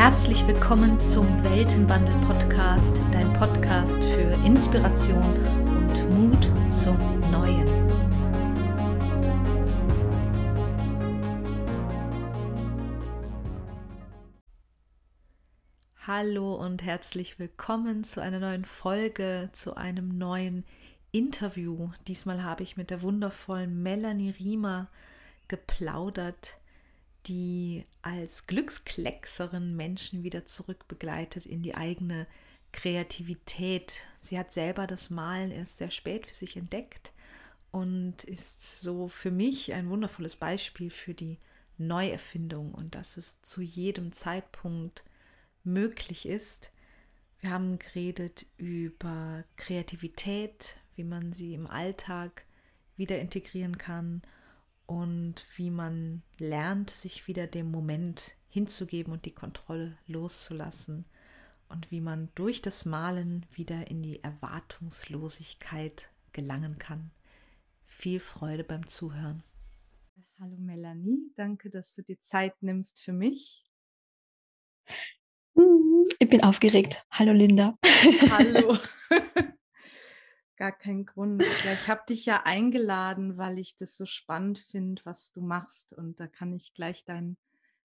Herzlich willkommen zum Weltenwandel Podcast, dein Podcast für Inspiration und Mut zum Neuen. Hallo und herzlich willkommen zu einer neuen Folge, zu einem neuen Interview. Diesmal habe ich mit der wundervollen Melanie Riemer geplaudert die als Glückskleckserin Menschen wieder zurückbegleitet in die eigene Kreativität. Sie hat selber das Malen erst sehr spät für sich entdeckt und ist so für mich ein wundervolles Beispiel für die Neuerfindung und dass es zu jedem Zeitpunkt möglich ist. Wir haben geredet über Kreativität, wie man sie im Alltag wieder integrieren kann und wie man lernt, sich wieder dem Moment hinzugeben und die Kontrolle loszulassen und wie man durch das Malen wieder in die Erwartungslosigkeit gelangen kann. Viel Freude beim Zuhören. Hallo Melanie, danke, dass du dir Zeit nimmst für mich. Ich bin aufgeregt. Hallo Linda. Hallo. gar keinen Grund. Ich habe dich ja eingeladen, weil ich das so spannend finde, was du machst. Und da kann ich gleich deinen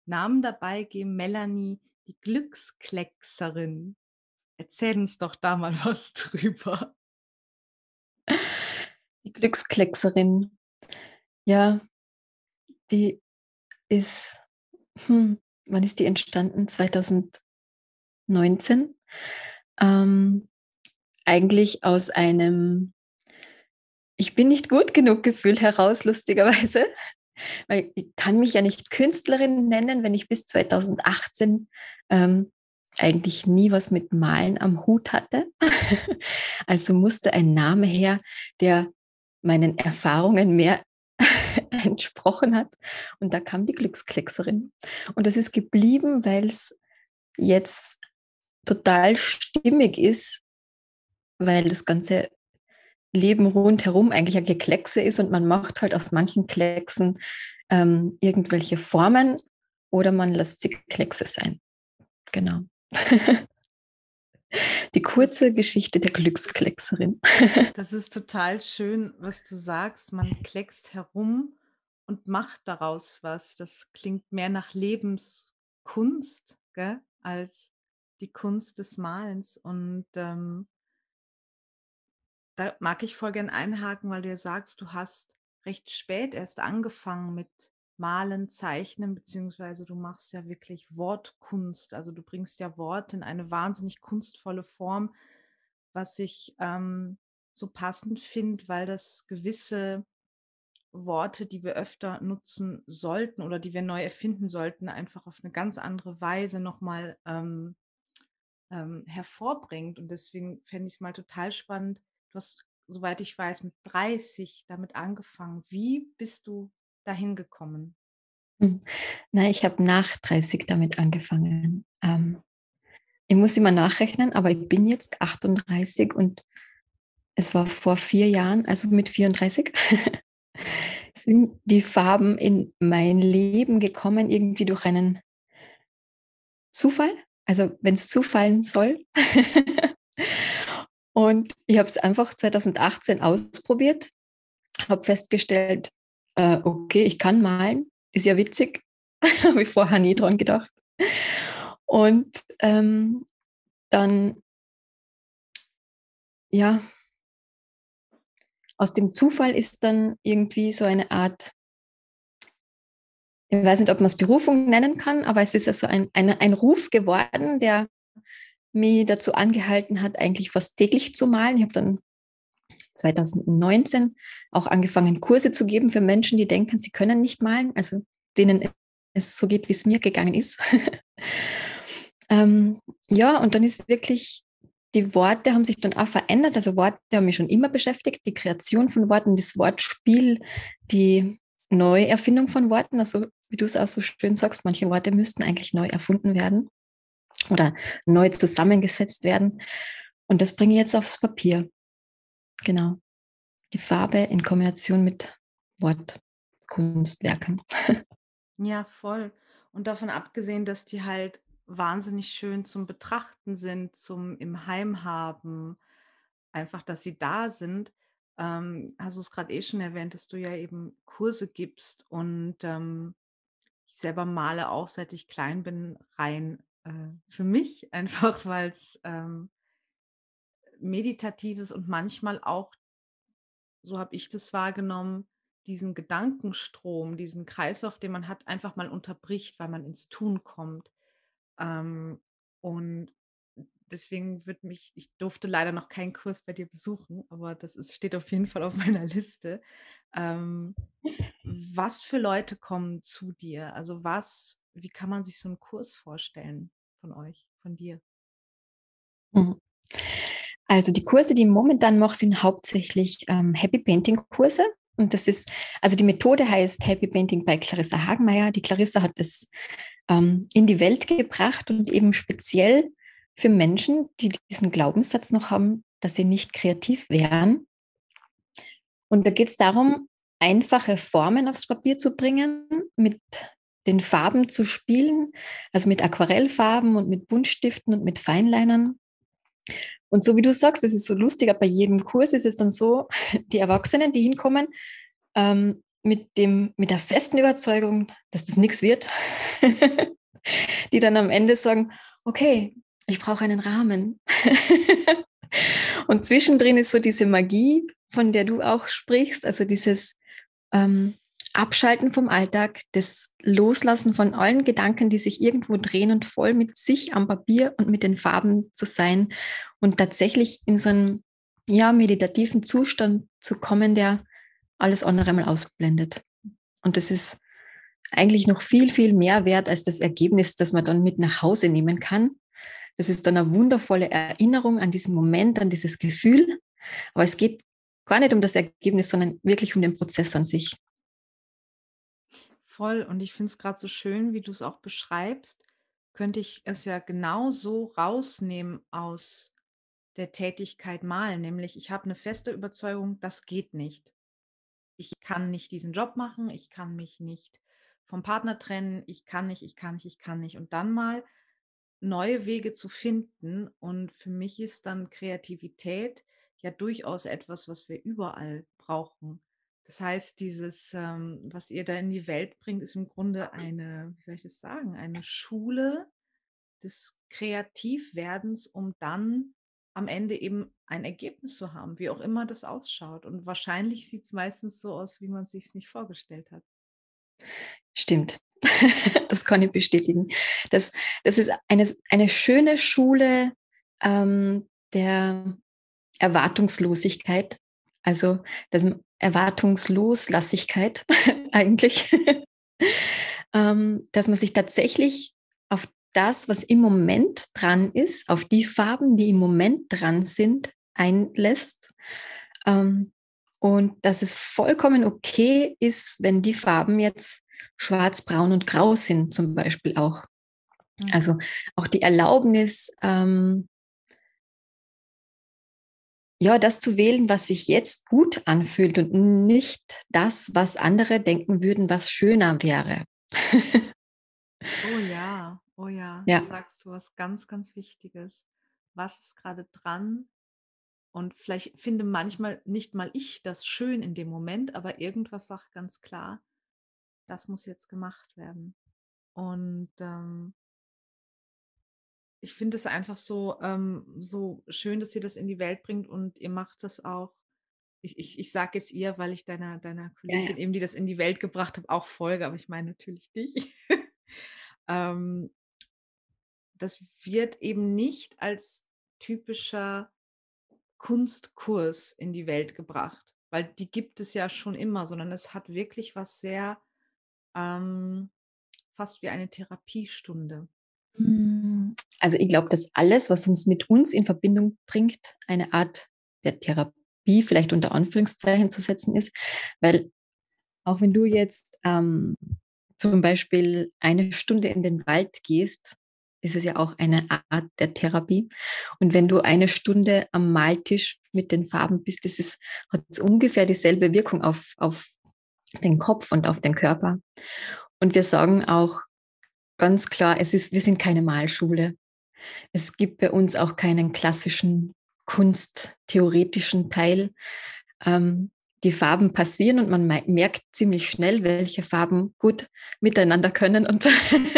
Namen dabei geben. Melanie, die Glückskleckserin. Erzähl uns doch da mal was drüber. Die Glückskleckserin. Ja, die ist, hm, wann ist die entstanden? 2019. Ähm, eigentlich aus einem Ich bin nicht gut genug Gefühl heraus, lustigerweise. Weil ich kann mich ja nicht Künstlerin nennen, wenn ich bis 2018 ähm, eigentlich nie was mit Malen am Hut hatte. also musste ein Name her, der meinen Erfahrungen mehr entsprochen hat. Und da kam die Glückskleckserin. Und das ist geblieben, weil es jetzt total stimmig ist, weil das ganze Leben rundherum eigentlich ein Gekleckse ist und man macht halt aus manchen Klecksen ähm, irgendwelche Formen oder man lässt sie Kleckse sein. Genau. Die kurze Geschichte der Glückskleckserin. Das ist total schön, was du sagst. Man kleckst herum und macht daraus was. Das klingt mehr nach Lebenskunst gell, als die Kunst des Malens. Und ähm, da mag ich voll gern einhaken, weil du ja sagst, du hast recht spät erst angefangen mit Malen, Zeichnen, beziehungsweise du machst ja wirklich Wortkunst. Also du bringst ja Worte in eine wahnsinnig kunstvolle Form, was ich ähm, so passend finde, weil das gewisse Worte, die wir öfter nutzen sollten oder die wir neu erfinden sollten, einfach auf eine ganz andere Weise nochmal ähm, ähm, hervorbringt. Und deswegen fände ich es mal total spannend, Du hast, soweit ich weiß, mit 30 damit angefangen. Wie bist du dahin gekommen? Hm. Na, ich habe nach 30 damit angefangen. Ähm, ich muss immer nachrechnen, aber ich bin jetzt 38 und es war vor vier Jahren, also mit 34, sind die Farben in mein Leben gekommen, irgendwie durch einen Zufall. Also wenn es zufallen soll. Und ich habe es einfach 2018 ausprobiert, habe festgestellt, äh, okay, ich kann malen, ist ja witzig, habe ich vorher nie dran gedacht. Und ähm, dann, ja, aus dem Zufall ist dann irgendwie so eine Art, ich weiß nicht, ob man es Berufung nennen kann, aber es ist ja so ein, ein, ein Ruf geworden, der mich dazu angehalten hat, eigentlich fast täglich zu malen. Ich habe dann 2019 auch angefangen, Kurse zu geben für Menschen, die denken, sie können nicht malen, also denen es so geht, wie es mir gegangen ist. ähm, ja, und dann ist wirklich, die Worte haben sich dann auch verändert. Also Worte haben mich schon immer beschäftigt, die Kreation von Worten, das Wortspiel, die Neuerfindung von Worten. Also wie du es auch so schön sagst, manche Worte müssten eigentlich neu erfunden werden oder neu zusammengesetzt werden. Und das bringe ich jetzt aufs Papier. Genau. Die Farbe in Kombination mit Wortkunstwerken. Ja, voll. Und davon abgesehen, dass die halt wahnsinnig schön zum Betrachten sind, zum im Heim haben, einfach, dass sie da sind. Ähm, hast du es gerade eh schon erwähnt, dass du ja eben Kurse gibst und ähm, ich selber male auch, seit ich klein bin, rein äh, für mich, einfach weil es ähm, meditatives und manchmal auch, so habe ich das wahrgenommen, diesen Gedankenstrom, diesen Kreislauf, den man hat, einfach mal unterbricht, weil man ins Tun kommt. Ähm, und deswegen wird mich, ich durfte leider noch keinen Kurs bei dir besuchen, aber das ist, steht auf jeden Fall auf meiner Liste. Ähm, was für Leute kommen zu dir? Also was, wie kann man sich so einen Kurs vorstellen von euch, von dir? Mhm. Also die Kurse, die ich momentan mache, sind hauptsächlich ähm, Happy Painting Kurse. Und das ist, also die Methode heißt Happy Painting bei Clarissa Hagenmeier. Die Clarissa hat das ähm, in die Welt gebracht und eben speziell für Menschen, die diesen Glaubenssatz noch haben, dass sie nicht kreativ wären. Und da geht es darum, einfache Formen aufs Papier zu bringen, mit den Farben zu spielen, also mit Aquarellfarben und mit Buntstiften und mit Feinlinern. Und so wie du sagst, es ist so lustig, bei jedem Kurs ist es dann so, die Erwachsenen, die hinkommen, ähm, mit, dem, mit der festen Überzeugung, dass das nichts wird, die dann am Ende sagen, okay, ich brauche einen Rahmen. und zwischendrin ist so diese Magie, von der du auch sprichst, also dieses ähm, Abschalten vom Alltag, das Loslassen von allen Gedanken, die sich irgendwo drehen und voll mit sich am Papier und mit den Farben zu sein und tatsächlich in so einen ja, meditativen Zustand zu kommen, der alles andere mal ausblendet. Und das ist eigentlich noch viel, viel mehr wert als das Ergebnis, das man dann mit nach Hause nehmen kann. Das ist dann eine wundervolle Erinnerung an diesen Moment, an dieses Gefühl. Aber es geht gar nicht um das Ergebnis, sondern wirklich um den Prozess an sich. Voll. Und ich finde es gerade so schön, wie du es auch beschreibst, könnte ich es ja genauso rausnehmen aus der Tätigkeit malen. Nämlich, ich habe eine feste Überzeugung, das geht nicht. Ich kann nicht diesen Job machen, ich kann mich nicht vom Partner trennen, ich kann nicht, ich kann nicht, ich kann nicht. Und dann mal neue Wege zu finden. Und für mich ist dann Kreativität ja durchaus etwas, was wir überall brauchen. Das heißt, dieses, ähm, was ihr da in die Welt bringt, ist im Grunde eine, wie soll ich das sagen, eine Schule des Kreativwerdens, um dann am Ende eben ein Ergebnis zu haben, wie auch immer das ausschaut. Und wahrscheinlich sieht es meistens so aus, wie man es sich nicht vorgestellt hat. Stimmt. das kann ich bestätigen. Das, das ist eine, eine schöne Schule ähm, der Erwartungslosigkeit, also das Erwartungsloslassigkeit eigentlich, ähm, dass man sich tatsächlich auf das, was im Moment dran ist, auf die Farben, die im Moment dran sind, einlässt. Ähm, und dass es vollkommen okay ist, wenn die Farben jetzt schwarz, braun und grau sind, zum Beispiel auch. Mhm. Also auch die Erlaubnis, ähm, ja, das zu wählen, was sich jetzt gut anfühlt und nicht das, was andere denken würden, was schöner wäre. oh ja, oh ja, ja. Da sagst du was ganz, ganz Wichtiges. Was ist gerade dran? Und vielleicht finde manchmal nicht mal ich das schön in dem Moment, aber irgendwas sagt ganz klar, das muss jetzt gemacht werden. Und ähm, ich finde es einfach so, ähm, so schön, dass ihr das in die Welt bringt und ihr macht das auch. Ich, ich, ich sage jetzt ihr, weil ich deiner, deiner Kollegin ja, ja. eben, die das in die Welt gebracht habe, auch folge, aber ich meine natürlich dich. ähm, das wird eben nicht als typischer Kunstkurs in die Welt gebracht, weil die gibt es ja schon immer, sondern es hat wirklich was sehr, ähm, fast wie eine Therapiestunde. Hm, also ich glaube, dass alles, was uns mit uns in Verbindung bringt, eine Art der Therapie vielleicht unter Anführungszeichen zu setzen ist, weil auch wenn du jetzt ähm, zum Beispiel eine Stunde in den Wald gehst, ist es ja auch eine Art der Therapie. Und wenn du eine Stunde am Maltisch mit den Farben bist, das ist, hat ungefähr dieselbe Wirkung auf, auf den Kopf und auf den Körper. Und wir sagen auch ganz klar, es ist, wir sind keine Malschule. Es gibt bei uns auch keinen klassischen kunsttheoretischen Teil. Ähm, die Farben passieren und man merkt ziemlich schnell, welche Farben gut miteinander können und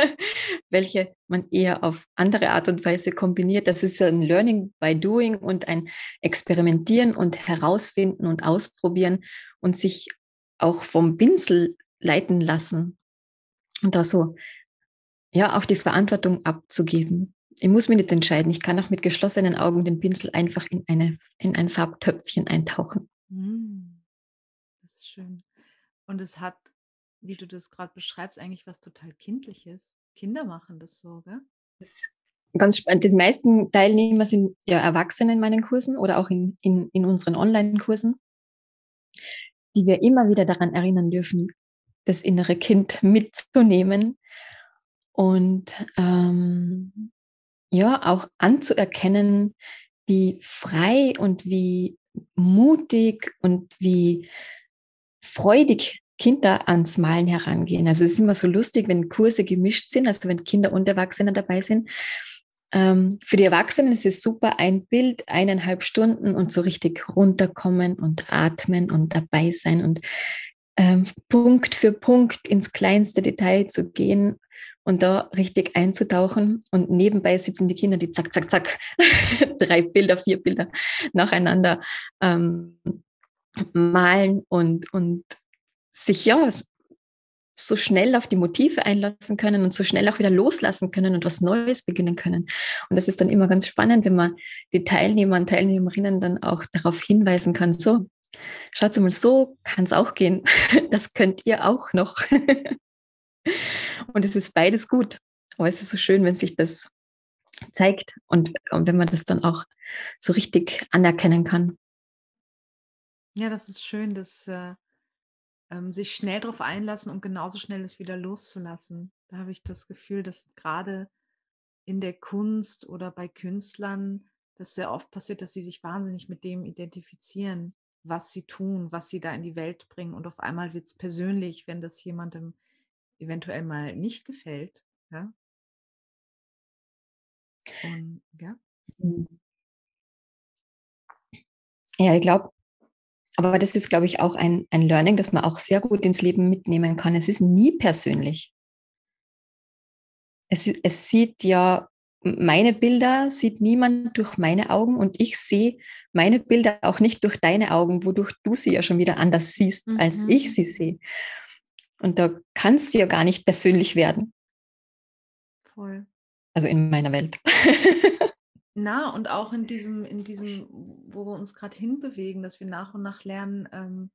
welche man eher auf andere Art und Weise kombiniert. Das ist ein Learning by Doing und ein Experimentieren und Herausfinden und Ausprobieren und sich auch vom Pinsel leiten lassen und da so, ja, auch die Verantwortung abzugeben. Ich muss mich nicht entscheiden. Ich kann auch mit geschlossenen Augen den Pinsel einfach in, eine, in ein Farbtöpfchen eintauchen. Mm, das ist schön. Und es hat, wie du das gerade beschreibst, eigentlich was total Kindliches. Kinder machen das so, gell? Das ganz spannend. Die meisten Teilnehmer sind ja Erwachsene in meinen Kursen oder auch in, in, in unseren Online-Kursen, die wir immer wieder daran erinnern dürfen, das innere Kind mitzunehmen und ähm, ja, auch anzuerkennen, wie frei und wie mutig und wie freudig Kinder ans Malen herangehen. Also es ist immer so lustig, wenn Kurse gemischt sind, also wenn Kinder und Erwachsene dabei sind. Ähm, für die Erwachsenen ist es super, ein Bild, eineinhalb Stunden und so richtig runterkommen und atmen und dabei sein und ähm, Punkt für Punkt ins kleinste Detail zu gehen und da richtig einzutauchen. Und nebenbei sitzen die Kinder, die zack, zack, zack, drei Bilder, vier Bilder nacheinander ähm, malen und, und sich ja so schnell auf die Motive einlassen können und so schnell auch wieder loslassen können und was Neues beginnen können. Und das ist dann immer ganz spannend, wenn man die Teilnehmer und Teilnehmerinnen dann auch darauf hinweisen kann, so, schaut mal, so kann es auch gehen. Das könnt ihr auch noch. Und es ist beides gut. Aber es ist so schön, wenn sich das zeigt und, und wenn man das dann auch so richtig anerkennen kann. Ja, das ist schön, dass äh, ähm, sich schnell darauf einlassen und genauso schnell es wieder loszulassen. Da habe ich das Gefühl, dass gerade in der Kunst oder bei Künstlern das sehr oft passiert, dass sie sich wahnsinnig mit dem identifizieren, was sie tun, was sie da in die Welt bringen. Und auf einmal wird es persönlich, wenn das jemandem eventuell mal nicht gefällt. Ja. Und, ja. Hm. Ja, ich glaube, aber das ist, glaube ich, auch ein, ein Learning, das man auch sehr gut ins Leben mitnehmen kann. Es ist nie persönlich. Es, es sieht ja, meine Bilder sieht niemand durch meine Augen und ich sehe meine Bilder auch nicht durch deine Augen, wodurch du sie ja schon wieder anders siehst, mhm. als ich sie sehe. Und da kannst du ja gar nicht persönlich werden. Voll. Also in meiner Welt. Na, und auch in diesem, in diesem, wo wir uns gerade hinbewegen, dass wir nach und nach lernen, ähm,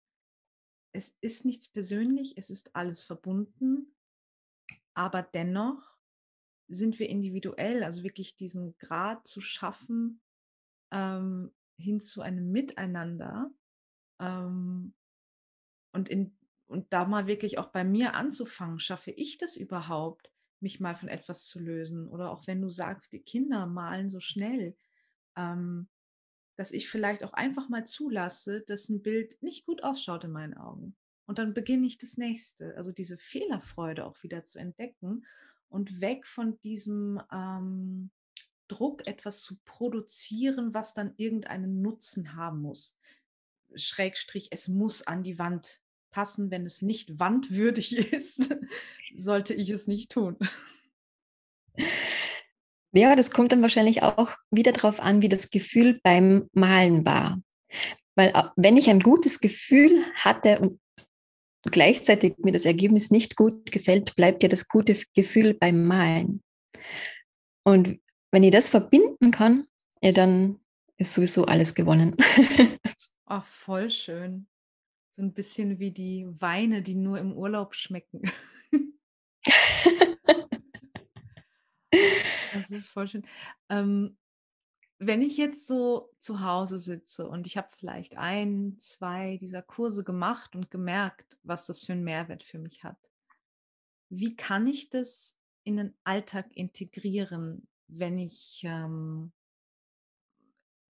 es ist nichts persönlich, es ist alles verbunden, aber dennoch sind wir individuell, also wirklich diesen Grad zu schaffen ähm, hin zu einem Miteinander. Ähm, und in und da mal wirklich auch bei mir anzufangen, schaffe ich das überhaupt, mich mal von etwas zu lösen? Oder auch wenn du sagst, die Kinder malen so schnell, ähm, dass ich vielleicht auch einfach mal zulasse, dass ein Bild nicht gut ausschaut in meinen Augen. Und dann beginne ich das nächste. Also diese Fehlerfreude auch wieder zu entdecken und weg von diesem ähm, Druck, etwas zu produzieren, was dann irgendeinen Nutzen haben muss. Schrägstrich, es muss an die Wand passen, wenn es nicht wandwürdig ist, sollte ich es nicht tun. Ja, das kommt dann wahrscheinlich auch wieder darauf an, wie das Gefühl beim Malen war. Weil äh, wenn ich ein gutes Gefühl hatte und gleichzeitig mir das Ergebnis nicht gut gefällt, bleibt ja das gute Gefühl beim Malen. Und wenn ich das verbinden kann, ja, dann ist sowieso alles gewonnen. Ach, voll schön. So ein bisschen wie die Weine, die nur im Urlaub schmecken. das ist voll schön. Ähm, wenn ich jetzt so zu Hause sitze und ich habe vielleicht ein, zwei dieser Kurse gemacht und gemerkt, was das für einen Mehrwert für mich hat, wie kann ich das in den Alltag integrieren, wenn ich ähm,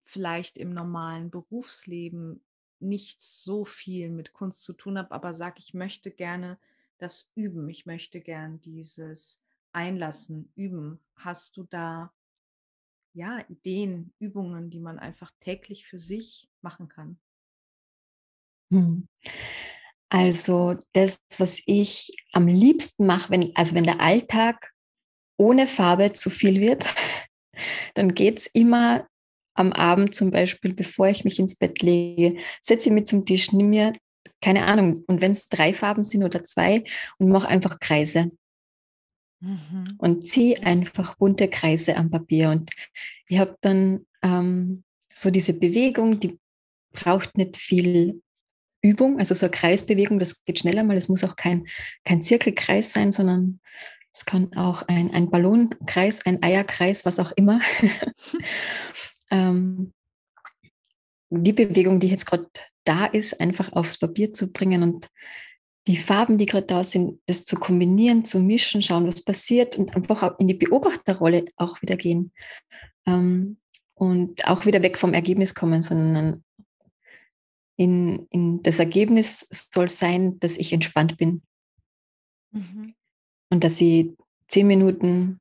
vielleicht im normalen Berufsleben nicht so viel mit Kunst zu tun habe, aber sage, ich möchte gerne das üben. Ich möchte gern dieses einlassen, üben? Hast du da ja Ideen, Übungen, die man einfach täglich für sich machen kann? Hm. Also das, was ich am liebsten mache, wenn, also wenn der Alltag ohne Farbe zu viel wird, dann geht es immer am Abend zum Beispiel, bevor ich mich ins Bett lege, setze ich mich zum Tisch, nimm mir, keine Ahnung, und wenn es drei Farben sind oder zwei, und mache einfach Kreise. Mhm. Und ziehe einfach bunte Kreise am Papier. Und ich habe dann ähm, so diese Bewegung, die braucht nicht viel Übung, also so eine Kreisbewegung, das geht schneller mal. Es muss auch kein, kein Zirkelkreis sein, sondern es kann auch ein, ein Ballonkreis, ein Eierkreis, was auch immer. ähm, die Bewegung, die jetzt gerade da ist, einfach aufs Papier zu bringen und die Farben, die gerade da sind, das zu kombinieren, zu mischen, schauen, was passiert und einfach auch in die Beobachterrolle auch wieder gehen. Ähm, und auch wieder weg vom Ergebnis kommen, sondern in, in das Ergebnis soll sein, dass ich entspannt bin. Mhm. Und dass ich zehn Minuten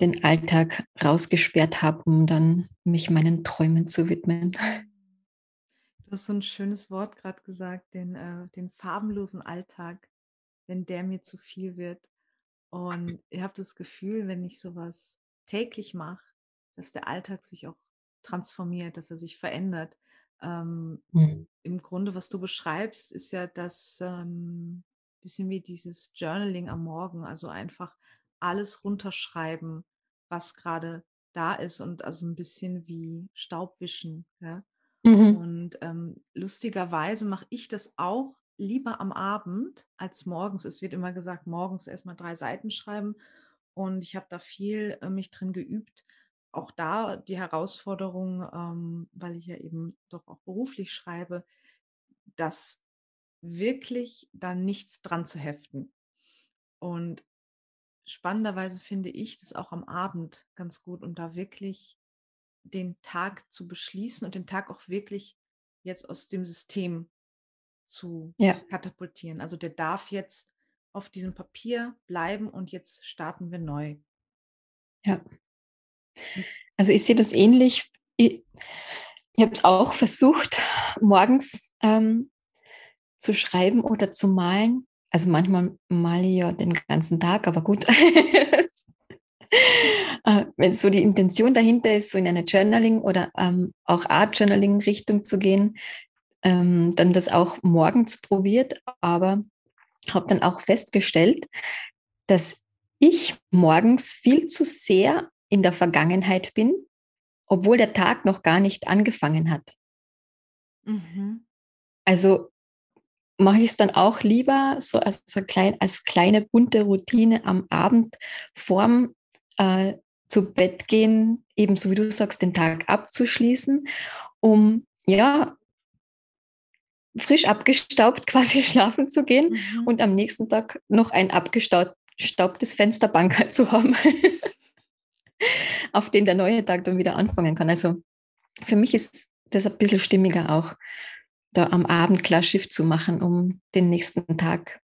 den Alltag rausgesperrt habe, um dann mich meinen Träumen zu widmen. Du hast so ein schönes Wort gerade gesagt, den, äh, den farbenlosen Alltag, wenn der mir zu viel wird. Und ich habe das Gefühl, wenn ich sowas täglich mache, dass der Alltag sich auch transformiert, dass er sich verändert. Ähm, mhm. Im Grunde, was du beschreibst, ist ja das ähm, bisschen wie dieses Journaling am Morgen, also einfach alles runterschreiben, was gerade da ist und also ein bisschen wie Staubwischen. Ja? Mhm. Und ähm, lustigerweise mache ich das auch lieber am Abend als morgens. Es wird immer gesagt, morgens erstmal drei Seiten schreiben und ich habe da viel äh, mich drin geübt, auch da die Herausforderung, ähm, weil ich ja eben doch auch beruflich schreibe, dass wirklich da nichts dran zu heften. Und spannenderweise finde ich das auch am Abend ganz gut, um da wirklich den Tag zu beschließen und den Tag auch wirklich jetzt aus dem System zu ja. katapultieren. Also der darf jetzt auf diesem Papier bleiben und jetzt starten wir neu. Ja. Also ich sehe das ähnlich. Ich, ich habe es auch versucht, morgens ähm, zu schreiben oder zu malen. Also manchmal male ich ja den ganzen Tag, aber gut. Äh, wenn so die Intention dahinter ist, so in eine Journaling oder ähm, auch Art Journaling Richtung zu gehen, ähm, dann das auch morgens probiert, aber habe dann auch festgestellt, dass ich morgens viel zu sehr in der Vergangenheit bin, obwohl der Tag noch gar nicht angefangen hat. Mhm. Also mache ich es dann auch lieber so als, so klein, als kleine bunte Routine am Abend vorm äh, zu Bett gehen, ebenso wie du sagst, den Tag abzuschließen, um ja frisch abgestaubt quasi schlafen zu gehen mhm. und am nächsten Tag noch ein abgestaubtes Fensterbank zu haben. auf den der neue Tag dann wieder anfangen kann. Also für mich ist das ein bisschen stimmiger auch, da am Abend klar Schiff zu machen, um den nächsten Tag,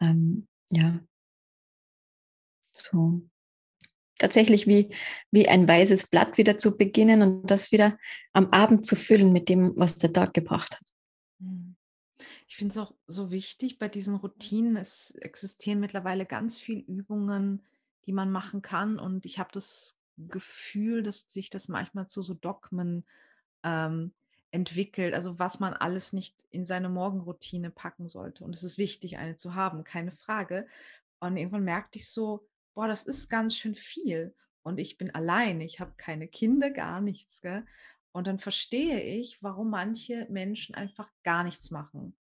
ähm, ja, so tatsächlich wie, wie ein weißes Blatt wieder zu beginnen und das wieder am Abend zu füllen mit dem, was der Tag gebracht hat. Hm. Ich finde es auch so wichtig bei diesen Routinen. Es existieren mittlerweile ganz viele Übungen, die man machen kann. Und ich habe das Gefühl, dass sich das manchmal zu so Dogmen ähm, entwickelt, also was man alles nicht in seine Morgenroutine packen sollte. Und es ist wichtig, eine zu haben, keine Frage. Und irgendwann merkte ich so, boah, das ist ganz schön viel. Und ich bin allein, ich habe keine Kinder, gar nichts. Gell? Und dann verstehe ich, warum manche Menschen einfach gar nichts machen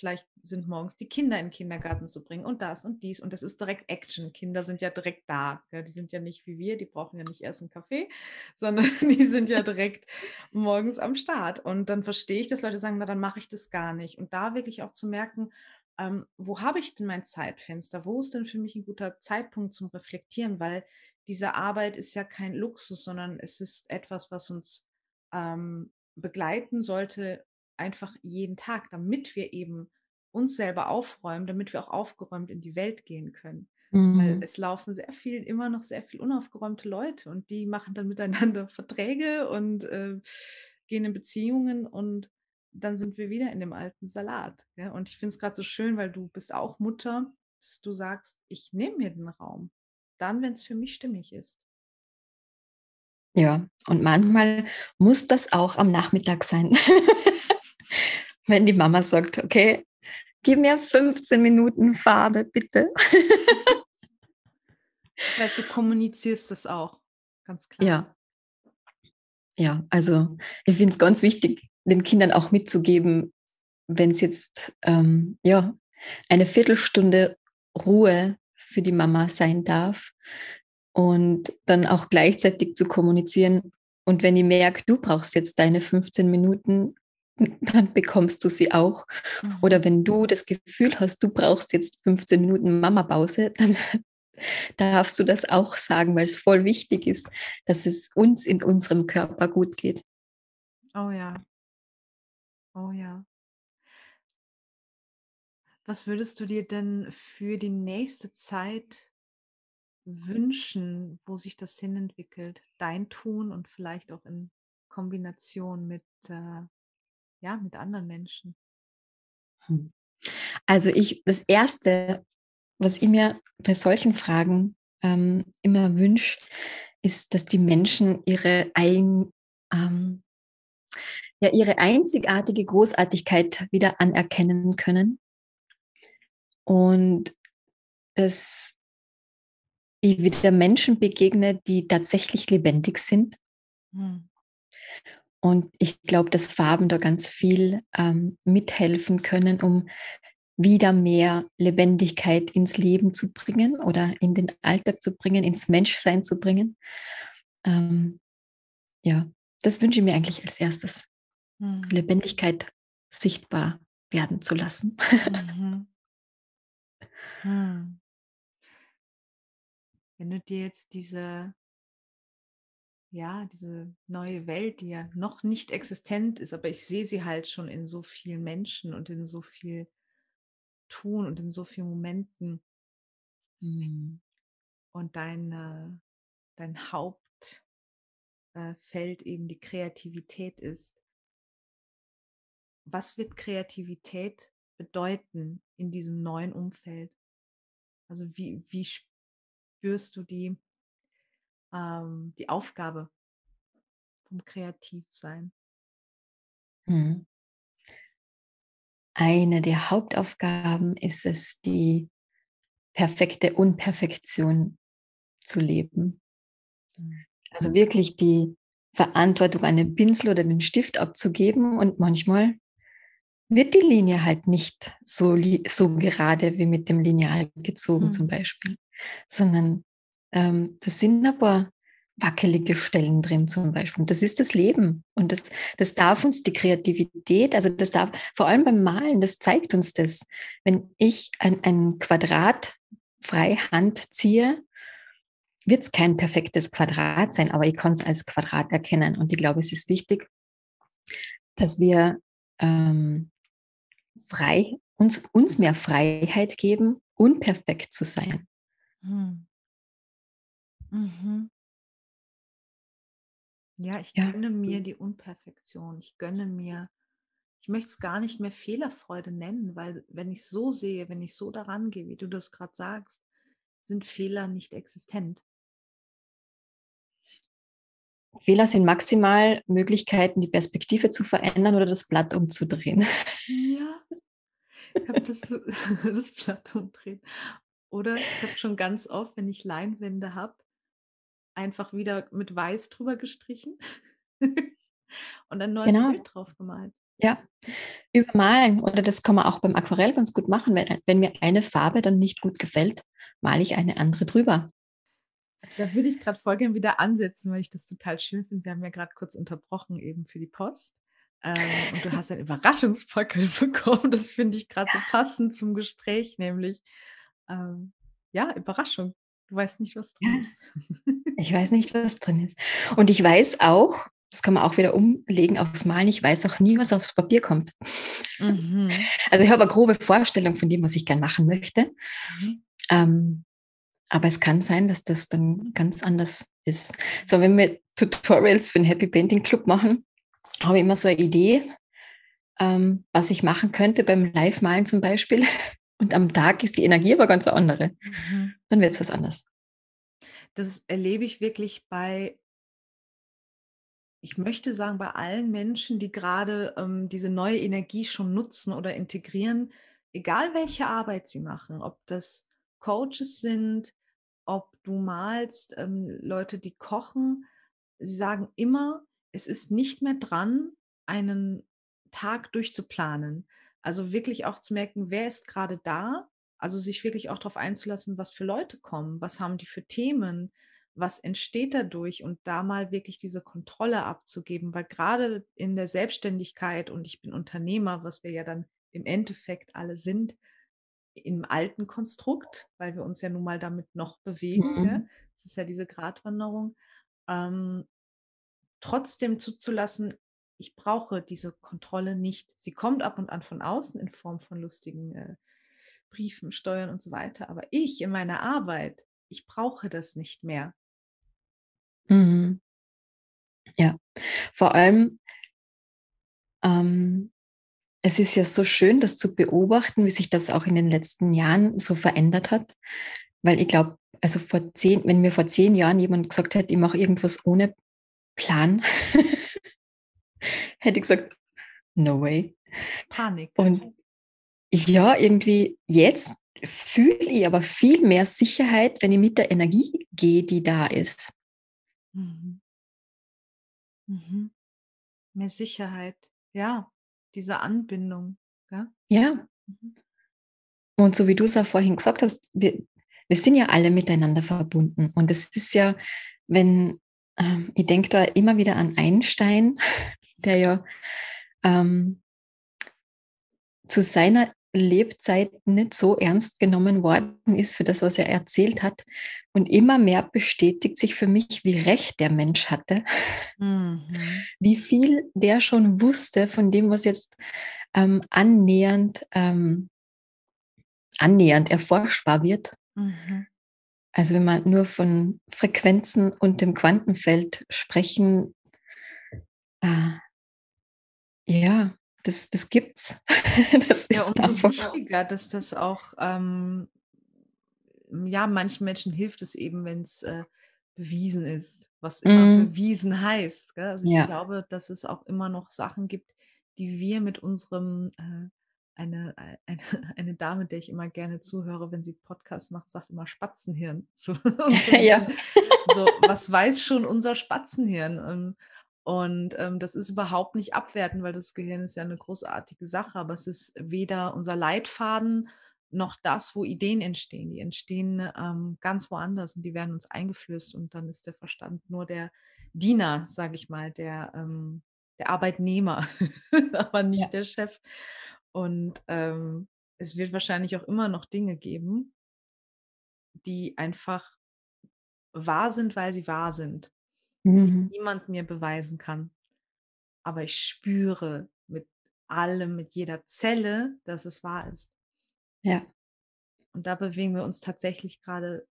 vielleicht sind morgens die Kinder in den Kindergarten zu bringen und das und dies. Und das ist direkt Action. Kinder sind ja direkt da. Ja, die sind ja nicht wie wir, die brauchen ja nicht erst einen Kaffee, sondern die sind ja direkt morgens am Start. Und dann verstehe ich, dass Leute sagen, na, dann mache ich das gar nicht. Und da wirklich auch zu merken, ähm, wo habe ich denn mein Zeitfenster? Wo ist denn für mich ein guter Zeitpunkt zum Reflektieren? Weil diese Arbeit ist ja kein Luxus, sondern es ist etwas, was uns ähm, begleiten sollte einfach jeden Tag, damit wir eben uns selber aufräumen, damit wir auch aufgeräumt in die Welt gehen können. Mhm. Weil es laufen sehr viel, immer noch sehr viel unaufgeräumte Leute und die machen dann miteinander Verträge und äh, gehen in Beziehungen und dann sind wir wieder in dem alten Salat. Ja? Und ich finde es gerade so schön, weil du bist auch Mutter, dass du sagst, ich nehme mir den Raum. Dann, wenn es für mich stimmig ist. Ja, und manchmal muss das auch am Nachmittag sein. wenn die Mama sagt, okay, gib mir 15 Minuten Farbe, bitte. das heißt, du kommunizierst das auch, ganz klar. Ja. Ja, also ich finde es ganz wichtig, den Kindern auch mitzugeben, wenn es jetzt ähm, ja, eine Viertelstunde Ruhe für die Mama sein darf und dann auch gleichzeitig zu kommunizieren. Und wenn ich merke, du brauchst jetzt deine 15 Minuten, dann bekommst du sie auch. Mhm. Oder wenn du das Gefühl hast, du brauchst jetzt 15 Minuten Mama-Pause, dann darfst du das auch sagen, weil es voll wichtig ist, dass es uns in unserem Körper gut geht. Oh ja. Oh ja. Was würdest du dir denn für die nächste Zeit wünschen, wo sich das hinentwickelt? Dein Tun und vielleicht auch in Kombination mit äh, ja, mit anderen Menschen? Hm. Also ich, das Erste, was ich mir bei solchen Fragen ähm, immer wünsche, ist, dass die Menschen ihre, ein, ähm, ja, ihre einzigartige Großartigkeit wieder anerkennen können und dass ich wieder Menschen begegne, die tatsächlich lebendig sind. Hm. Und ich glaube, dass Farben da ganz viel ähm, mithelfen können, um wieder mehr Lebendigkeit ins Leben zu bringen oder in den Alltag zu bringen, ins Menschsein zu bringen. Ähm, ja, das wünsche ich mir eigentlich als erstes. Mhm. Lebendigkeit sichtbar werden zu lassen. Mhm. Mhm. Wenn du dir jetzt diese ja, diese neue Welt, die ja noch nicht existent ist, aber ich sehe sie halt schon in so vielen Menschen und in so viel Tun und in so vielen Momenten. Mhm. Und dein, dein Hauptfeld äh, eben die Kreativität ist. Was wird Kreativität bedeuten in diesem neuen Umfeld? Also wie, wie spürst du die ähm, die Aufgabe vom Kreativsein? Mhm. Eine der Hauptaufgaben ist es, die perfekte Unperfektion zu leben. Mhm. Also wirklich die Verantwortung an den Pinsel oder den Stift abzugeben und manchmal wird die Linie halt nicht so, so gerade wie mit dem Lineal gezogen mhm. zum Beispiel, sondern ähm, das sind ein paar wackelige Stellen drin zum Beispiel. Und das ist das Leben. Und das, das darf uns die Kreativität, also das darf, vor allem beim Malen, das zeigt uns das. Wenn ich ein, ein Quadrat frei Hand ziehe, wird es kein perfektes Quadrat sein, aber ich kann es als Quadrat erkennen. Und ich glaube, es ist wichtig, dass wir ähm, frei, uns, uns mehr Freiheit geben, unperfekt zu sein. Hm. Mhm. Ja, ich Ja. gönne mir die Unperfektion. Ich gönne mir ich möchte es gar nicht mehr Fehlerfreude nennen, weil wenn ich so sehe, wenn ich so daran gehe, wie du das gerade sagst, sind Fehler nicht existent. Fehler sind maximal Möglichkeiten, die Perspektive zu verändern oder das Blatt umzudrehen. Ja, ich habe das, das Blatt umdrehen. Oder ich habe schon ganz oft, wenn ich Leinwände habe, einfach wieder mit Weiß drüber gestrichen und ein neues genau. Bild drauf gemalt. Ja, übermalen. Oder das kann man auch beim Aquarell ganz gut machen. Wenn, wenn mir eine Farbe dann nicht gut gefällt, male ich eine andere drüber. Da würde ich gerade voll gerne wieder ansetzen, weil ich das total schön finde. Wir haben ja gerade kurz unterbrochen eben für die Post. Ähm, und du hast ein Überraschungspaket bekommen. Das finde ich gerade so passend zum Gespräch, nämlich ähm, ja, Überraschung. Du weißt nicht, was drin ist. Ich weiß nicht, was drin ist. Und ich weiß auch, das kann man auch wieder umlegen aufs Malen, ich weiß auch nie, was aufs Papier kommt. Mhm. Also ich habe eine grobe Vorstellung von dem, was ich gerne machen möchte. Mhm. Ähm, Aber es kann sein, dass das dann ganz anders ist. So, wenn wir Tutorials für den Happy Painting Club machen, habe ich immer so eine Idee, ähm, was ich machen könnte beim Live-Malen zum Beispiel. Und am Tag ist die Energie aber ganz andere. Mhm. Dann wird es was anderes. Das erlebe ich wirklich bei, ich möchte sagen, bei allen Menschen, die gerade ähm, diese neue Energie schon nutzen oder integrieren, egal welche Arbeit sie machen, ob das Coaches sind, ob du malst, ähm, Leute, die kochen, sie sagen immer, es ist nicht mehr dran, einen Tag durchzuplanen. Also wirklich auch zu merken, wer ist gerade da? Also sich wirklich auch darauf einzulassen, was für Leute kommen, was haben die für Themen, was entsteht dadurch und da mal wirklich diese Kontrolle abzugeben, weil gerade in der Selbstständigkeit und ich bin Unternehmer, was wir ja dann im Endeffekt alle sind, im alten Konstrukt, weil wir uns ja nun mal damit noch bewegen. Mhm. Ja? Das ist ja diese Gratwanderung. Ähm, trotzdem zuzulassen, ich brauche diese Kontrolle nicht. Sie kommt ab und an von außen in Form von lustigen äh, Briefen, Steuern und so weiter. Aber ich in meiner Arbeit, ich brauche das nicht mehr. Mhm. Ja, vor allem, ähm, es ist ja so schön, das zu beobachten, wie sich das auch in den letzten Jahren so verändert hat. Weil ich glaube, also vor zehn, wenn mir vor zehn Jahren jemand gesagt hätte, ich mache irgendwas ohne Plan, hätte ich gesagt, no way. Panik. Und ja, irgendwie jetzt fühle ich aber viel mehr Sicherheit, wenn ich mit der Energie gehe, die da ist. Mhm. Mhm. Mehr Sicherheit, ja, diese Anbindung. Ja. ja. Mhm. Und so wie du es auch vorhin gesagt hast, wir, wir sind ja alle miteinander verbunden. Und es ist ja, wenn, ähm, ich denke da immer wieder an Einstein, der ja ähm, zu seiner Lebzeit nicht so ernst genommen worden ist für das, was er erzählt hat. Und immer mehr bestätigt sich für mich, wie recht der Mensch hatte, mhm. wie viel der schon wusste von dem, was jetzt ähm, annähernd, ähm, annähernd erforschbar wird. Mhm. Also wenn wir nur von Frequenzen und dem Quantenfeld sprechen, äh, ja, das, das gibt's. das ja, ist umso wichtiger, dass das auch, ähm, ja, manchen Menschen hilft es eben, wenn es äh, bewiesen ist, was immer mm. bewiesen heißt. Gell? Also ich glaube, dass es auch immer noch Sachen gibt, die wir mit unserem, äh, eine, äh, eine, eine Dame, der ich immer gerne zuhöre, wenn sie Podcast macht, sagt immer Spatzenhirn. So, ja. so, was weiß schon unser Spatzenhirn? Und, ähm, das ist überhaupt nicht abwerten, weil das Gehirn ist ja eine großartige Sache, aber es ist weder unser Leitfaden noch das, wo Ideen entstehen. Die entstehen ähm, ganz woanders und die werden uns eingeflößt und dann ist der Verstand nur der Diener, sage ich mal, der, ähm, der Arbeitnehmer, aber nicht ja. der Chef. Und ähm, es wird wahrscheinlich auch immer noch Dinge geben, die einfach wahr sind, weil sie wahr sind mhm. die niemand mir beweisen kann. Aber ich spüre mit allem, mit jeder Zelle, dass es wahr ist. Ja. Und da bewegen wir uns tatsächlich gerade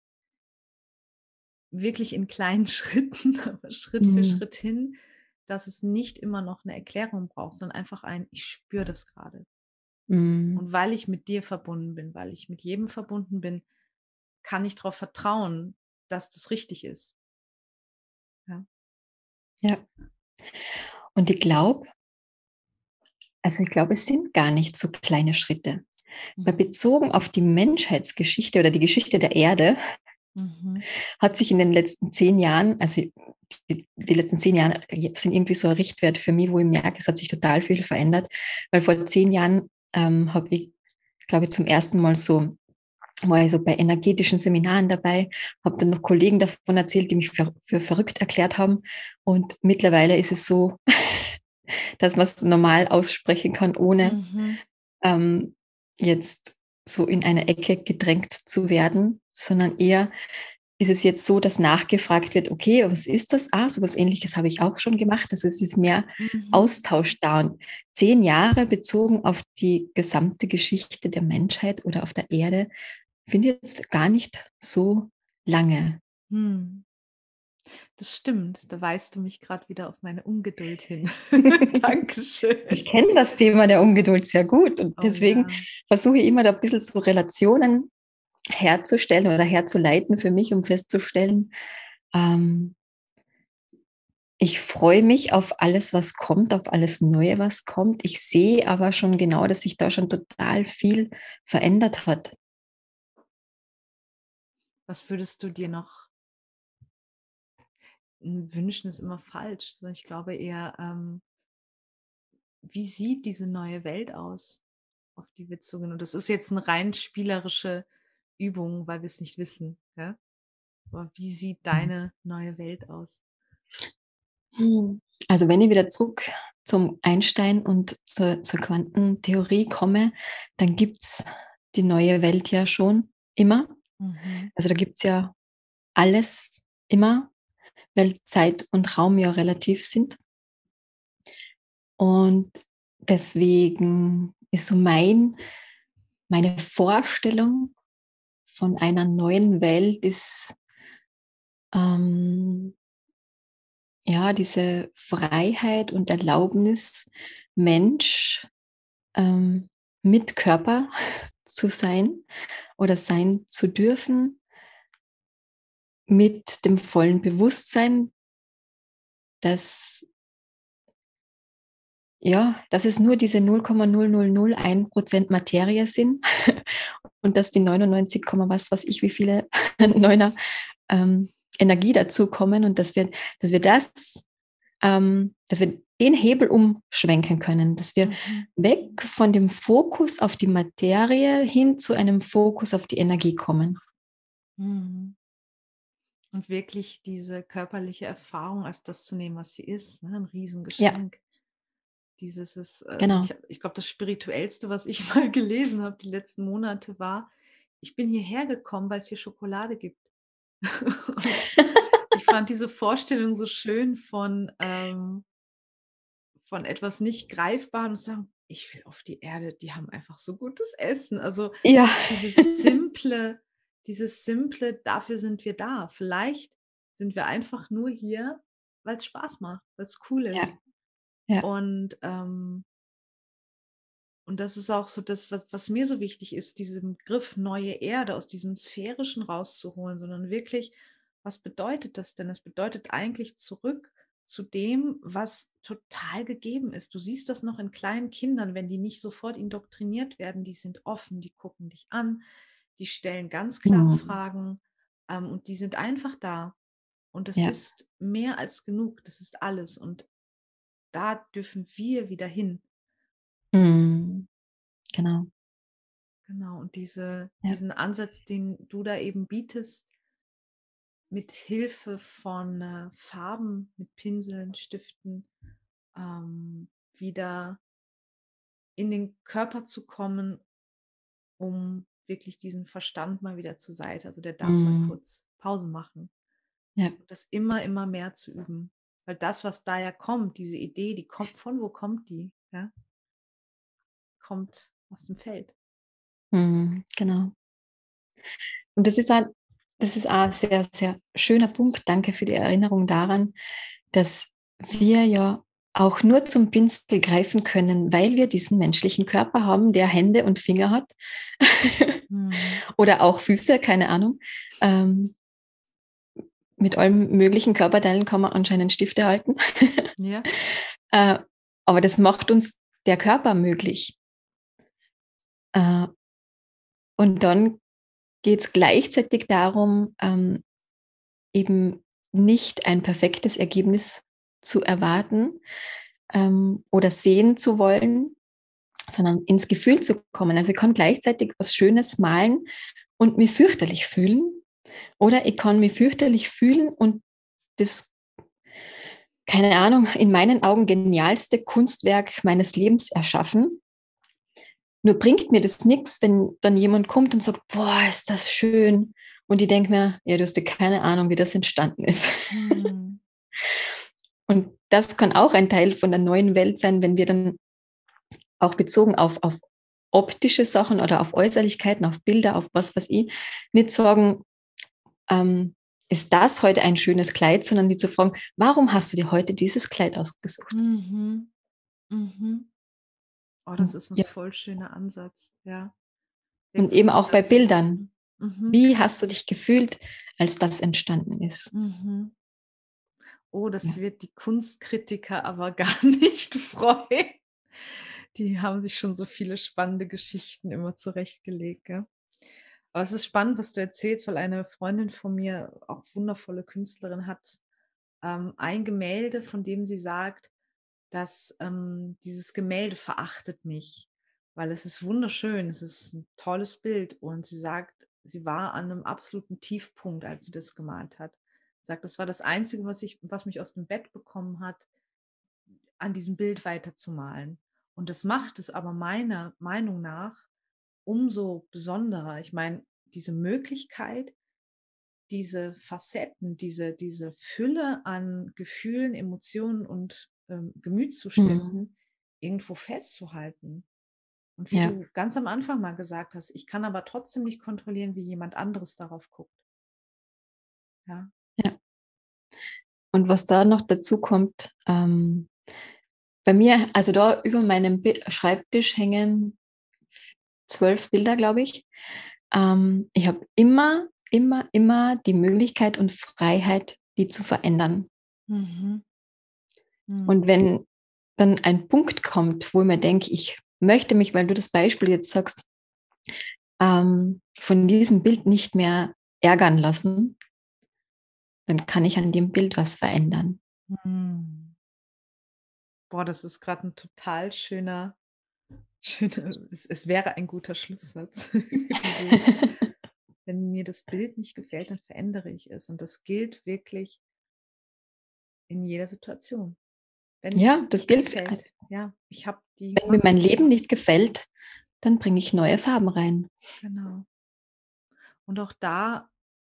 wirklich in kleinen Schritten, aber Schritt mhm. für Schritt hin, dass es nicht immer noch eine Erklärung braucht, sondern einfach ein, ich spüre das gerade. Mhm. Und weil ich mit dir verbunden bin, weil ich mit jedem verbunden bin, kann ich darauf vertrauen, dass das richtig ist. Ja. Und ich glaube, also ich glaube, es sind gar nicht so kleine Schritte. Mhm. Weil bezogen auf die Menschheitsgeschichte oder die Geschichte der Erde, mhm. hat sich in den letzten zehn Jahren, also die, die, letzten zehn Jahre sind irgendwie so ein Richtwert für mich, wo ich merke, es hat sich total viel verändert. Weil vor zehn Jahren ähm, habe ich, glaube ich, zum ersten Mal so war ich so bei energetischen Seminaren dabei, habe dann noch Kollegen davon erzählt, die mich für, für verrückt erklärt haben. Und mittlerweile ist es so, dass man es normal aussprechen kann, ohne mhm. ähm, jetzt so in eine Ecke gedrängt zu werden, sondern eher ist es jetzt so, dass nachgefragt wird, okay, was ist das? Ah, so was ähnliches habe ich auch schon gemacht. Also es ist mehr mhm. Austausch da. Und zehn Jahre bezogen auf die gesamte Geschichte der Menschheit oder auf der Erde finde jetzt gar nicht so lange. Hm. Das stimmt. Da weist du mich gerade wieder auf meine Ungeduld hin. Dankeschön. Ich kenne das Thema der Ungeduld sehr gut und Oh deswegen ja. versuche ich immer da ein bisschen so Relationen herzustellen oder herzuleiten für mich, um festzustellen, ähm, ich freue mich auf alles, was kommt, auf alles Neue, was kommt. Ich sehe aber schon genau, dass sich da schon total viel verändert hat. Was würdest du dir noch wünschen, ist immer falsch. sondern Ich glaube eher, ähm, wie sieht diese neue Welt aus, auf die wir zugehen? Und das ist jetzt eine rein spielerische Übung, weil wir es nicht wissen. Ja? Aber wie sieht deine neue Welt aus? Hm. Also wenn ich wieder zurück zum Einstein und zur, zur Quantentheorie komme, dann gibt es die neue Welt ja schon immer. Mhm. Also da gibt es ja alles immer, weil Zeit und Raum ja relativ sind. Und deswegen ist so mein, meine Vorstellung von einer neuen Welt ist ähm, ja diese Freiheit und Erlaubnis, Mensch ähm, mit Körper zu sein oder sein zu dürfen, mit dem vollen Bewusstsein, dass ja, dass es nur diese 0,0001 Prozent Materie sind und dass die 99, was was ich wie viele Neuner ähm, Energie dazu kommen und dass wir, dass wir das, ähm, dass wir den Hebel umschwenken können, dass wir Mhm. weg von dem Fokus auf die Materie hin zu einem Fokus auf die Energie kommen. Mhm. Und wirklich diese körperliche Erfahrung als das zu nehmen, was sie ist, ne? ein Riesengeschenk. Dieses ist, äh, Genau. ich, ich glaube, das Spirituellste, was ich mal gelesen habe die letzten Monate, war, ich bin hierher gekommen, weil es hier Schokolade gibt. Ich fand diese Vorstellung so schön von, ähm, von etwas nicht greifbarem und sagen, ich will auf die Erde, die haben einfach so gutes Essen. Also Ja, dieses simple, dieses simple, dafür sind wir da. Vielleicht sind wir einfach nur hier, weil es Spaß macht, weil es cool ist. Ja. Ja. Und, ähm, und das ist auch so das, was, was mir so wichtig ist, diesen Begriff neue Erde aus diesem sphärischen rauszuholen, sondern wirklich, was bedeutet das denn? Es bedeutet eigentlich zurück zu dem, was total gegeben ist. Du siehst das noch in kleinen Kindern, wenn die nicht sofort indoktriniert werden, die sind offen, die gucken dich an, die stellen ganz klare Mhm. Fragen ähm, und die sind einfach da. Und das Ja. ist mehr als genug, das ist alles. Und da dürfen wir wieder hin. Mhm. Genau. Genau. Und diese, Ja. diesen Ansatz, den du da eben bietest, mit Hilfe von äh, Farben, mit Pinseln, Stiften, ähm, wieder in den Körper zu kommen, um wirklich diesen Verstand mal wieder zur Seite. Also der darf mal Mhm. kurz Pause machen. Ja. Und das immer, immer mehr zu üben. Weil das, was da ja kommt, diese Idee, die kommt, von wo kommt die? Ja? Kommt aus dem Feld. Mhm. Genau. Und das ist ein, das ist ein sehr, sehr schöner Punkt. Danke für die Erinnerung daran, dass wir ja auch nur zum Pinsel greifen können, weil wir diesen menschlichen Körper haben, der Hände und Finger hat Mhm. oder auch Füße, keine Ahnung. Ähm, mit allen möglichen Körperteilen kann man anscheinend Stifte halten. Ja. Äh, aber das macht uns der Körper möglich. Äh, und dann geht es gleichzeitig darum, ähm, eben nicht ein perfektes Ergebnis zu erwarten ähm, oder sehen zu wollen, sondern ins Gefühl zu kommen. Also ich kann gleichzeitig was Schönes malen und mich fürchterlich fühlen oder ich kann mich fürchterlich fühlen und das, keine Ahnung, in meinen Augen genialste Kunstwerk meines Lebens erschaffen. Nur bringt mir das nichts, wenn dann jemand kommt und sagt, boah, ist das schön. Und ich denke mir, ja, du hast ja keine Ahnung, wie das entstanden ist. Mhm. Und das kann auch ein Teil von der neuen Welt sein, wenn wir dann auch bezogen auf, auf optische Sachen oder auf Äußerlichkeiten, auf Bilder, auf was weiß ich, nicht sagen, ähm, ist das heute ein schönes Kleid, sondern die zu fragen, warum hast du dir heute dieses Kleid ausgesucht? Mhm. Mhm. Oh, das ist ein ja. voll schöner Ansatz, ja. Und eben auch bei Bildern. Mhm. Wie hast du dich gefühlt, als das entstanden ist? Mhm. Oh, das ja. wird die Kunstkritiker aber gar nicht freuen. Die haben sich schon so viele spannende Geschichten immer zurechtgelegt. Gell? Aber es ist spannend, was du erzählst, weil eine Freundin von mir, auch wundervolle Künstlerin, hat ähm, ein Gemälde, von dem sie sagt, dass ähm, dieses Gemälde verachtet mich, weil es ist wunderschön, es ist ein tolles Bild und sie sagt, sie war an einem absoluten Tiefpunkt, als sie das gemalt hat. Sie sagt, das war das Einzige, was, ich, was mich aus dem Bett bekommen hat, an diesem Bild weiterzumalen. Und das macht es aber meiner Meinung nach umso besonderer. Ich meine, diese Möglichkeit, diese Facetten, diese, diese Fülle an Gefühlen, Emotionen und ähm, Gemütszuständen mhm. irgendwo festzuhalten. Und wie ja. du ganz am Anfang mal gesagt hast, ich kann aber trotzdem nicht kontrollieren, wie jemand anderes darauf guckt. Ja. Ja. Und was da noch dazu kommt, ähm, bei mir, also da über meinem Schreibtisch hängen zwölf Bilder, glaube ich. Ähm, ich habe immer, immer, immer die Möglichkeit und Freiheit, die zu verändern. Mhm. Mhm. Und wenn dann ein Punkt kommt, wo ich mir denke, ich möchte mich, weil du das Beispiel jetzt sagst, ähm, von diesem Bild nicht mehr ärgern lassen, dann kann ich an dem Bild was verändern. Mhm. Boah, das ist gerade ein total schöner, schöner es, es, wäre ein guter Schlusssatz. Wenn mir das Bild nicht gefällt, dann verändere ich es. Und das gilt wirklich in jeder Situation. Wenn ja, das gilt. Gefällt. Ja, ich habe die. Wenn mir mein Leben nicht gefällt, dann bringe ich neue Farben rein. Genau. Und auch da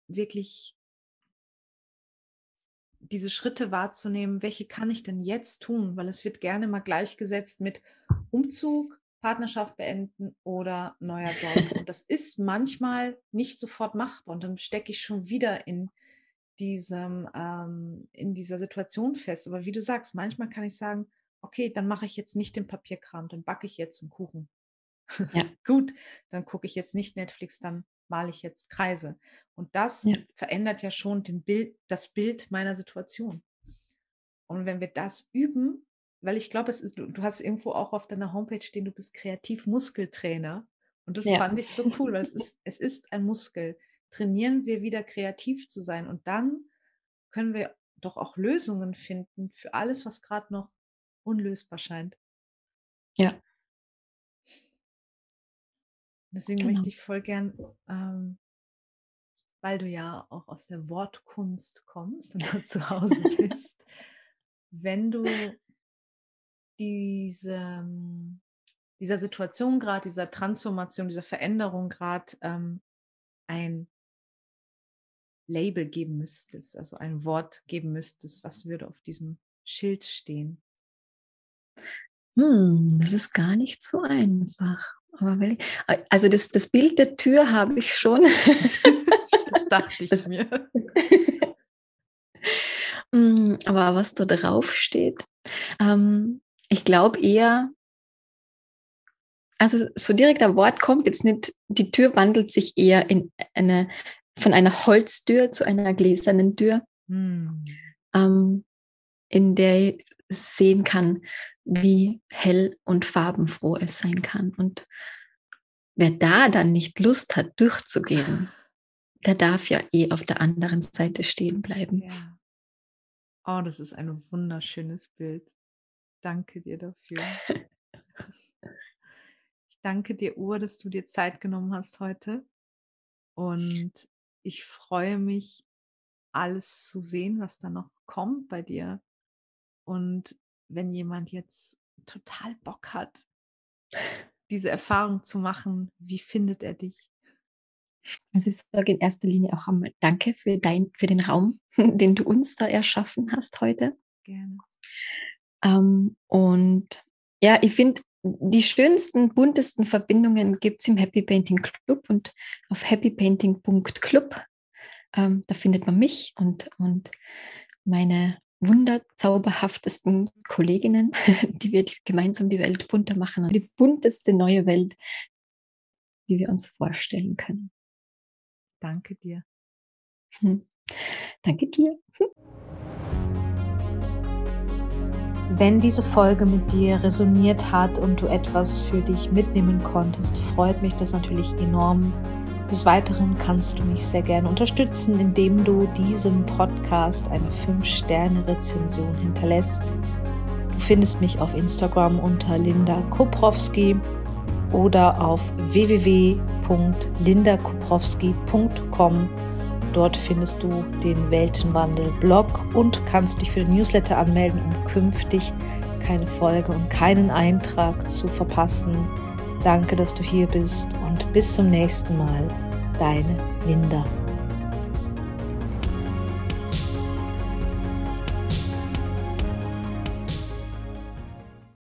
wirklich diese Schritte wahrzunehmen, welche kann ich denn jetzt tun? Weil es wird gerne mal gleichgesetzt mit Umzug, Partnerschaft beenden oder neuer Job. Und das ist manchmal nicht sofort machbar. Und dann stecke ich schon wieder in diesem, ähm, in dieser Situation fest. Aber wie du sagst, manchmal kann ich sagen, okay, dann mache ich jetzt nicht den Papierkram, dann backe ich jetzt einen Kuchen. Ja. Gut, dann gucke ich jetzt nicht Netflix, dann male ich jetzt Kreise. Und das ja. verändert ja schon den Bild, das Bild meiner Situation. Und wenn wir das üben, weil ich glaube, es ist, du, du hast irgendwo auch auf deiner Homepage stehen, du bist Kreativ-Muskeltrainer. Und das ja. fand ich so cool, weil es ist, es ist ein Muskel trainieren wir wieder kreativ zu sein. Und dann können wir doch auch Lösungen finden für alles, was gerade noch unlösbar scheint. Ja. Deswegen genau. möchte ich voll gern, ähm, weil du ja auch aus der Wortkunst kommst und da zu Hause bist, wenn du diese, dieser Situation gerade, dieser Transformation, dieser Veränderung gerade ähm, ein Label geben müsstest, also ein Wort geben müsstest, was würde auf diesem Schild stehen? Hm, das ist gar nicht so einfach. Aber ich, also das, das Bild der Tür habe ich schon. das dachte ich das, mir. Hm, aber was da drauf steht, ähm, ich glaube eher, also so direkt ein Wort kommt jetzt nicht, die Tür wandelt sich eher in eine von einer Holztür zu einer gläsernen Tür, hm. ähm, in der ich sehen kann, wie hell und farbenfroh es sein kann. Und wer da dann nicht Lust hat, durchzugehen, der darf ja eh auf der anderen Seite stehen bleiben. Ja. Oh, das ist ein wunderschönes Bild. Danke dir dafür. ich danke dir, Uhr, dass du dir Zeit genommen hast heute. Und ich freue mich, alles zu sehen, was da noch kommt bei dir. Und wenn jemand jetzt total Bock hat, diese Erfahrung zu machen, wie findet er dich? Also ich sage in erster Linie auch einmal Danke für, dein, für den Raum, den du uns da erschaffen hast heute. Gerne. Ähm, und ja, ich finde, die schönsten, buntesten Verbindungen gibt es im Happy Painting Club und auf happypainting.club Ähm, da findet man mich und, und meine wunderzauberhaftesten Kolleginnen, die wir gemeinsam die Welt bunter machen. Die bunteste neue Welt, die wir uns vorstellen können. Danke dir. Hm. Danke dir. Wenn diese Folge mit dir resoniert hat und du etwas für dich mitnehmen konntest, freut mich das natürlich enorm. Des Weiteren kannst du mich sehr gerne unterstützen, indem du diesem Podcast eine 5-Sterne-Rezension hinterlässt. Du findest mich auf Instagram unter Linda Koprowski oder auf www.lindakoprowski.com. Dort findest du den Weltenwandel-Blog und kannst dich für den Newsletter anmelden, um künftig keine Folge und keinen Eintrag zu verpassen. Danke, dass du hier bist und bis zum nächsten Mal. Deine Linda.